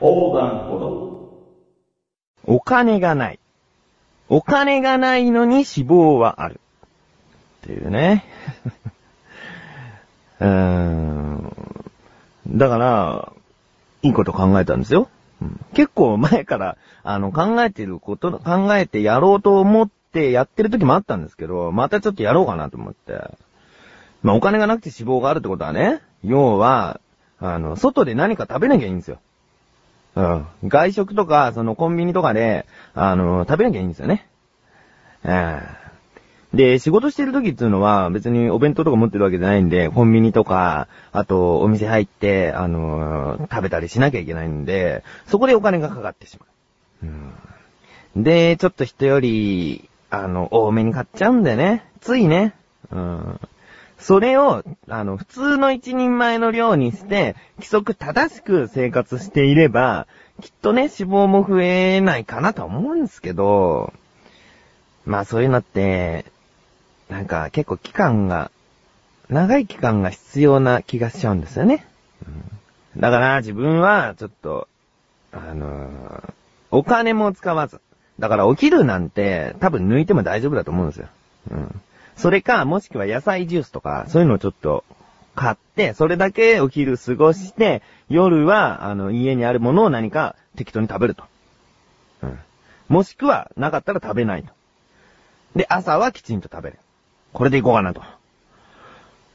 横断歩道。お金がない。お金がないのに脂肪はある。っていうね。うーん。だから、いいこと考えたんですよ。結構前から、あの、考えてること、考えてやろうと思ってやってる時もあったんですけど、またちょっとやろうかなと思って。まあ、お金がなくて脂肪があるってことはね、要は、あの、外で何か食べなきゃいいんですよ。うん。外食とか、そのコンビニとかで、あの、食べなきゃいいんですよね。うん。で、仕事してる時っていうのは、別にお弁当とか持ってるわけじゃないんで、コンビニとか、あと、お店入って、あの、食べたりしなきゃいけないんで、そこでお金がかかってしまう。で、ちょっと人より、あの、多めに買っちゃうんだよね。ついね。うん。それを、あの、普通の一人前の量にして、規則正しく生活していれば、きっとね、脂肪も増えないかなと思うんですけど、まあそういうのって、なんか結構期間が、長い期間が必要な気がしちゃうんですよね。うん、だから自分はちょっと、あのーお金も使わず。だからお昼なんて多分抜いても大丈夫だと思うんですよ。うん。それか、もしくは野菜ジュースとか、そういうのをちょっと買って、それだけお昼過ごして、夜は、あの、家にあるものを何か適当に食べると。うん。もしくは、なかったら食べないと。で、朝はきちんと食べる。これでいこうかなと。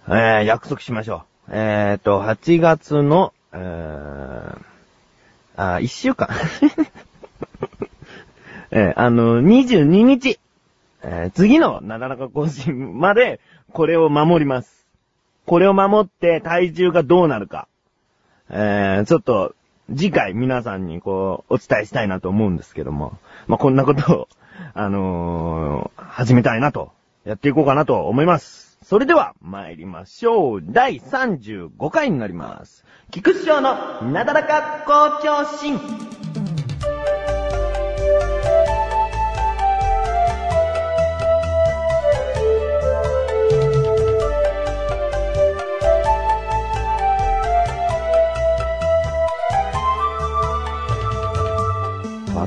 えー、約束しましょう。えーと、8月の、えー、あ、1週間。えー、あの、22日。えー次のなだらか更新まで、これを守ります。これを守って体重がどうなるか。えー、ちょっと、次回皆さんにこう、お伝えしたいなと思うんですけども。まあ、こんなことを、あのー始めたいなと、やっていこうかなと思います。それでは、参りましょう。第35回になります。菊師匠のなだらか校長心。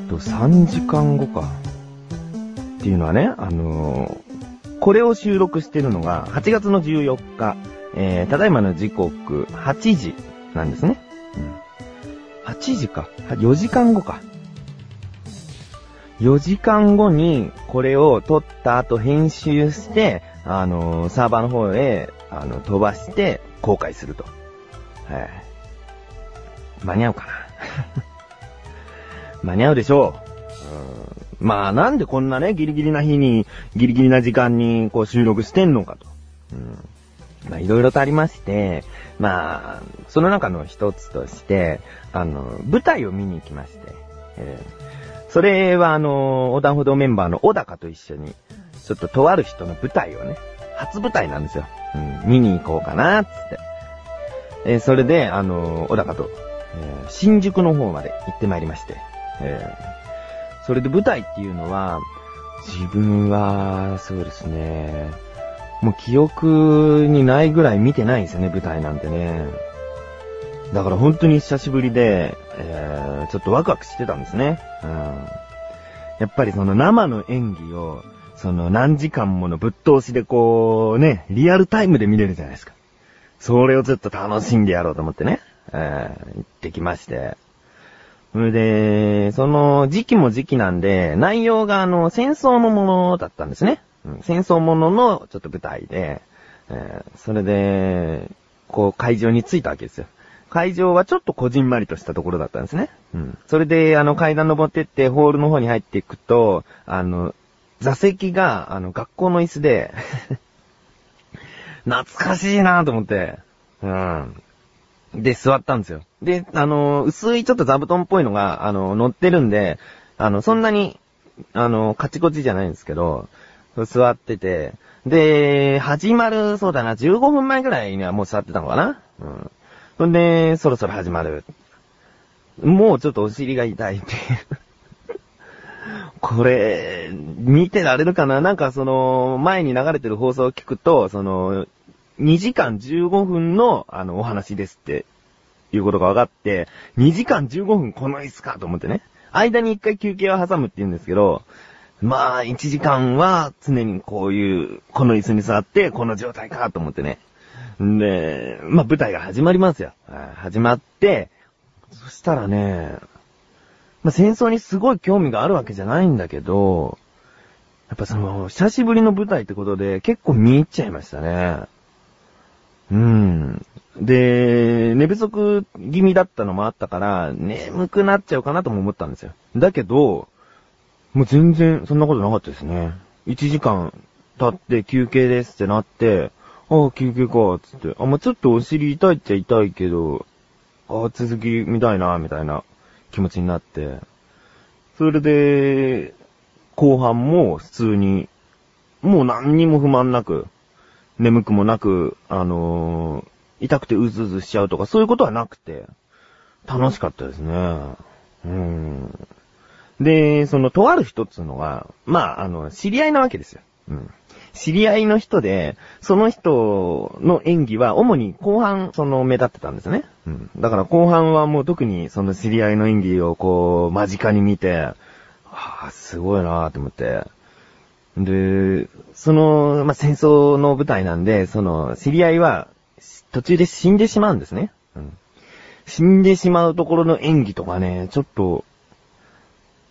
と3時間後か。っていうのはね、あのーこれを収録してるのが8月の14日、えー、ただいまの時刻8時なんですね。うん、8時か。4時間後か。4時間後にこれを撮った後編集して、あのーサーバーの方へ、あの、飛ばして公開すると。はい。間に合うかな。間に合うでしょう。うんまあなんでこんなね、ギリギリな日に、ギリギリな時間にこう収録してんのかと。うん、まあいろいろとありまして、まあ、その中の一つとして、あの、舞台を見に行きまして、えーそれはあの、横断歩道メンバーの小高と一緒に、ちょっととある人の舞台をね、初舞台なんですよ。うん、見に行こうかな、つって。えーそれで、あの、小高と、えー新宿の方まで行ってまいりまして、えーそれで舞台っていうのは、自分は、そうですね、もう記憶にないぐらい見てないんですよね、舞台なんてね。だから本当に久しぶりで、えーちょっとワクワクしてたんですね。うん。やっぱりその生の演技を、その何時間ものぶっ通しでこうね、リアルタイムで見れるじゃないですか。それをちょっと楽しんでやろうと思ってね、えー行ってきまして。それで、その時期も時期なんで、内容があの、戦争のものだったんですね。戦争もののちょっと舞台で、えーそれで、こう会場に着いたわけですよ。会場はちょっとこじんまりとしたところだったんですね。うん。それで、あの階段登ってってホールの方に入っていくと、あの、座席が、あの、学校の椅子で、懐かしいなと思って、うん。で、座ったんですよ。で、あの、薄いちょっと座布団っぽいのが、あの、乗ってるんで、あの、そんなに、あの、カチコチじゃないんですけど、座ってて、で、始まる、そうだな、15分前ぐらいにはもう座ってたのかな？うん。そんで、そろそろ始まる。もうちょっとお尻が痛いって。これ、見てられるかな？なんかその、前に流れてる放送を聞くと、その、2時間15分の、あの、お話ですっていうことが分かって、2時間15分この椅子かと思ってね。間に1回休憩を挟むって言うんですけど、まあ、1時間は常にこういう、この椅子に座って、この状態かと思ってね。んで、まあ舞台が始まりますよ。始まって、そしたらね、まあ戦争にすごい興味があるわけじゃないんだけど、やっぱその、久しぶりの舞台ってことで結構見入っちゃいましたね。うん。で、寝不足気味だったのもあったから、眠くなっちゃうかなとも思ったんですよ。だけど、もう全然そんなことなかったですね。1時間経って休憩ですってなって、ああ、休憩か、つって。あ、まあ、ちょっとお尻痛いっちゃ痛いけど、ああ、続き見たいな、みたいな気持ちになって。それで、後半も普通に、もう何にも不満なく、眠くもなく、あのー痛くてうずうずしちゃうとかそういうことはなくて、楽しかったですね。うん。で、その、とある人っつうのは、まあ、あの、知り合いなわけですよ。うん。知り合いの人で、その人の演技は主に後半、その、目立ってたんですね。うん。だから後半はもう特にその知り合いの演技をこう、間近に見て、はあ、すごいなぁと思って。で、その、まあ、戦争の舞台なんで、その、知り合いは、途中で死んでしまうんですね。うん。死んでしまうところの演技とかね、ちょっと、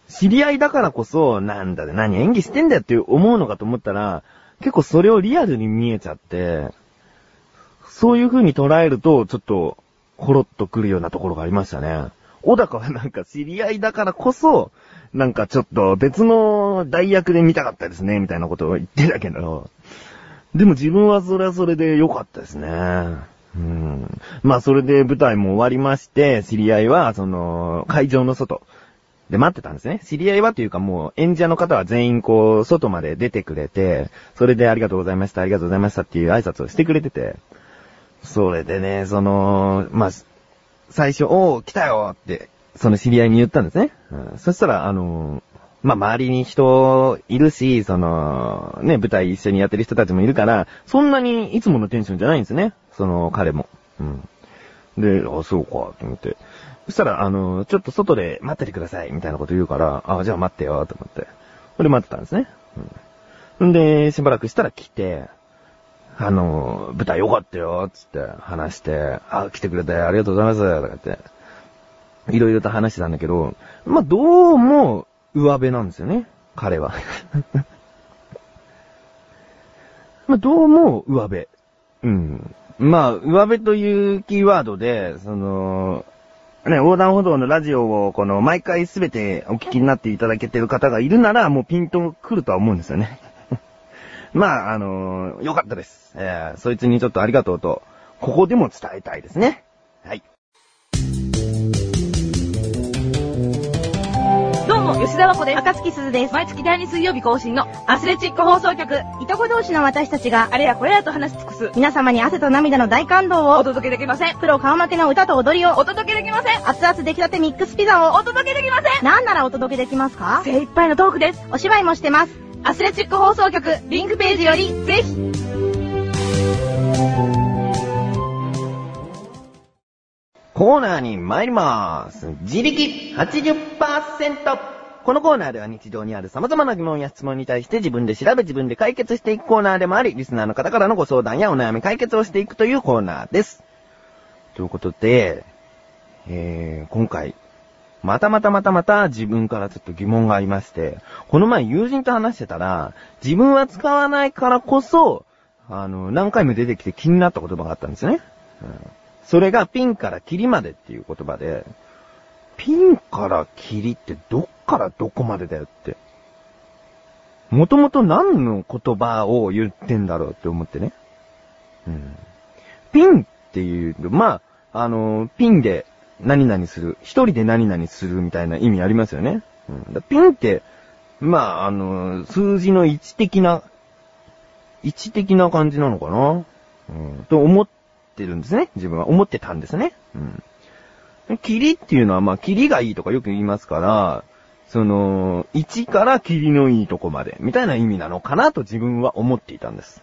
知り合いだからこそ、なんだね、何演技してんだよって思うのかと思ったら、結構それをリアルに見えちゃって、そういう風に捉えると、ちょっと、ほろっとくるようなところがありましたね。小高はなんか知り合いだからこそ、なんかちょっと別の代役で見たかったですね、みたいなことを言ってたけど、でも自分はそれはそれで良かったですね。うん。まあそれで舞台も終わりまして、知り合いは、その、会場の外で待ってたんですね。知り合いはというかもう演者の方は全員こう、外まで出てくれて、それでありがとうございました、ありがとうございましたっていう挨拶をしてくれてて、それでね、その、まあ、最初、おー、来たよって、その知り合いに言ったんですね。うん、そしたら、あのまあ、周りに人いるし、その、ね、舞台一緒にやってる人たちもいるから、そんなにいつものテンションじゃないんですね。その、彼も。うん。で、あ、そうか、と思って。そしたら、あの、ちょっと外で待っててください、みたいなこと言うから、あ、じゃあ待ってよ、と思って。それで待ってたんですね。うん。んで、しばらくしたら来て、あの、舞台良かったよ、つって話して、あ、来てくれてありがとうございます、とか言って、いろいろと話してたんだけど、まあ、どうも、上辺なんですよね、彼は。まあ、どうも、上辺。うん。まあ、上辺というキーワードで、その、ね、横断歩道のラジオを、この、毎回すべてお聞きになっていただけてる方がいるなら、もうピンと来るとは思うんですよね。まあ、あのよかったです。えー、そいつにちょっとありがとうと、ここでも伝えたいですね。はい。吉田和子です。赤月鈴です。毎月第2水曜日更新のアスレチック放送局。いとこ同士の私たちが、あれやこれやと話し尽くす。皆様に汗と涙の大感動を、お届けできません。プロ顔負けの歌と踊りを、お届けできません。熱々出来立てミックスピザを、お届けできません。なんならお届けできますか？精一杯のトークです。お芝居もしてます。アスレチック放送局、リンクページより、ぜひ。コーナーに参ります。自力80%。このコーナーでは日常にある様々な疑問や質問に対して自分で調べ自分で解決していくコーナーでもあり、リスナーの方からのご相談やお悩み解決をしていくというコーナーです。ということで、えー、今回、またまたまたまた自分からちょっと疑問がありまして、この前友人と話してたら、自分は使わないからこそ、あの、何回も出てきて気になった言葉があったんですよね。うんそれがピンからキリまでっていう言葉で、ピンからキリってどっからどこまでだよって。もともと何の言葉を言ってんだろうって思ってね。うん。ピンっていう、まあ、あの、ピンで何々する、一人で何々するみたいな意味ありますよね。うん、ピンって、まあ、あの、数字の位置的な、位置的な感じなのかなうん、と思ってるんですね。自分は思ってたんですね。うん。霧っていうのは、まあ、霧がいいとかよく言いますから、その、1から霧のいいとこまで、みたいな意味なのかなと自分は思っていたんです。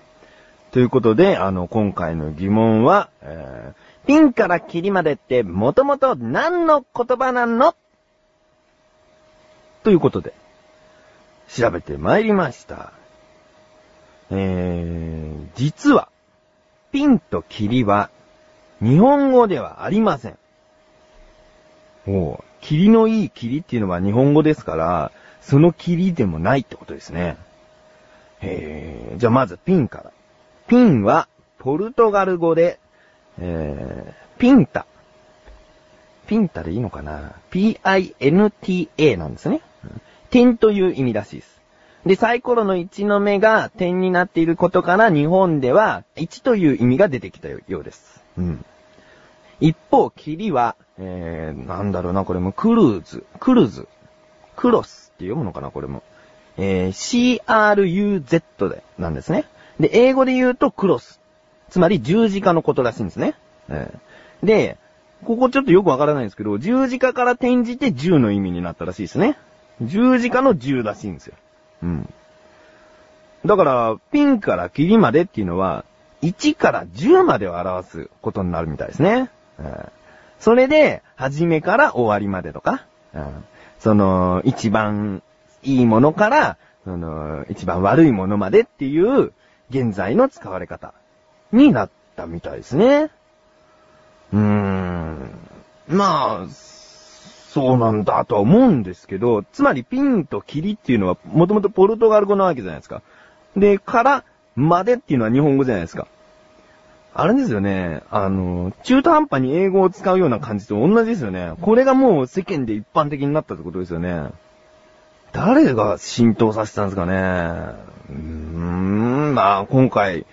ということで、あの、今回の疑問は、えー、ピンからキリまでってもともと何の言葉なの？ということで、調べてまいりました。えー、実は、ピンとキリは、日本語ではありません。おう、霧のいい霧っていうのは日本語ですから、その霧でもないってことですね。え、じゃあまずピンから。ピンは、ポルトガル語で、えー、ピンタ。ピンタでいいのかな ?P-I-N-T-A なんですね。点という意味らしいです。で、サイコロの1の目が点になっていることから日本では1という意味が出てきたようです。うん。一方、霧は、えー、なんだろうな、これもクルーズ、クルーズ、クロスって読むのかな、これも。えー、CRUZ で、なんですね。で、英語で言うとクロス。つまり十字架のことらしいんですね。えーで、ここちょっとよくわからないんですけど、十字架から転じて10の意味になったらしいですね。十字架の10らしいんですよ。うん。だから、ピンからキリまでっていうのは、1から10までを表すことになるみたいですね。うんそれで、初めから終わりまでとか、うんその、一番いいものから、その、一番悪いものまでっていう、現在の使われ方になったみたいですね。うーん。まあ、そうなんだとは思うんですけど、つまりピンとキリっていうのはもともとポルトガル語なわけじゃないですか。で、から、までっていうのは日本語じゃないですか。あれですよね。あの、中途半端に英語を使うような感じと同じですよね。これがもう世間で一般的になったってことですよね。誰が浸透させたんですかね。うーん、まあ今回、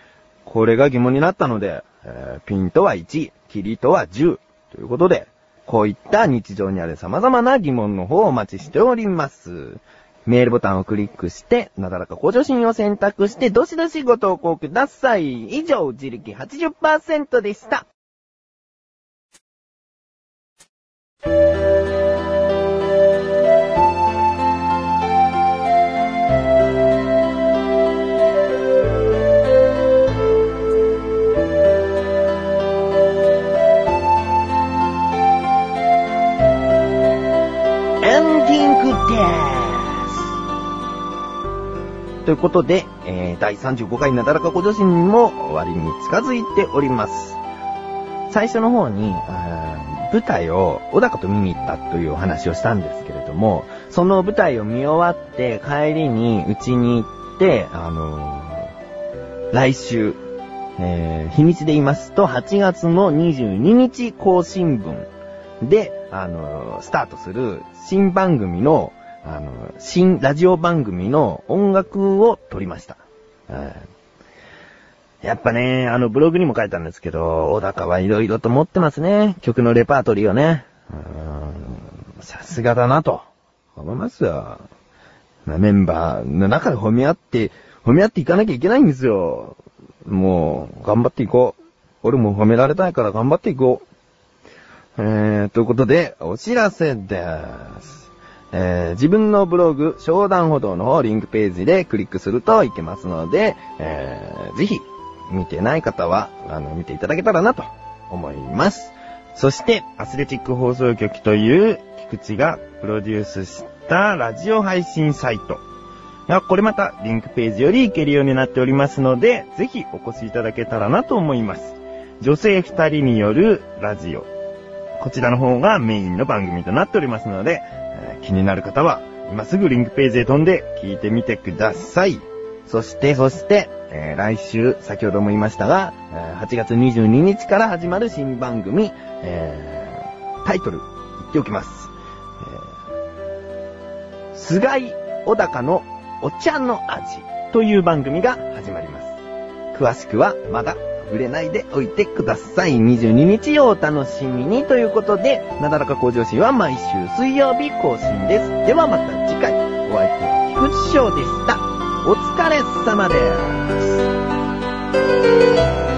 これが疑問になったので、えーピンとは1、キリとは10ということで、こういった日常にある様々な疑問の方をお待ちしております。メールボタンをクリックして、なだらか向上心を選択して、どしどしご投稿ください。以上、自力80%でした。エンディングです。ということで、えー、第35回なだらかご女子にも終わりに近づいております。最初の方に、舞台を小高と見に行ったというお話をしたんですけれども、その舞台を見終わって帰りにうちに行って、あのー来週、えー日にちで言いますと、8月の22日更新分で、あの、スタートする新番組の、あの、新ラジオ番組の音楽を撮りました。うんやっぱね、あの、ブログにも書いたんですけど、小高はいろいろと持ってますね。曲のレパートリーをね。さすがだなと。思いますよ。メンバーの中で褒め合って、褒め合っていかなきゃいけないんですよ。もう、頑張っていこう。俺も褒められたいから頑張っていこう。えー、ということで、お知らせです。えー、自分のブログ、商談歩道の方、リンクページでクリックするといけますので、えー、ぜひ、見てない方は、あの、見ていただけたらなと思います。そして、アスレチック放送局という、菊池がプロデュースしたラジオ配信サイト。これまたリンクページより行けるようになっておりますので、ぜひお越しいただけたらなと思います。女性二人によるラジオ。こちらの方がメインの番組となっておりますので、気になる方は、今すぐリンクページへ飛んで聞いてみてください。そして、そして、えー来週、先ほども言いましたが、8月22日から始まる新番組、えータイトル、言っておきます。えー菅井小高のお茶の味という番組が始まります。詳しくはまだ触れないでおいてください。22日をお楽しみにということで、なだらか向上心は毎週水曜日更新です。ではまた次回、お相手は菊池翔でした。お疲れ様です。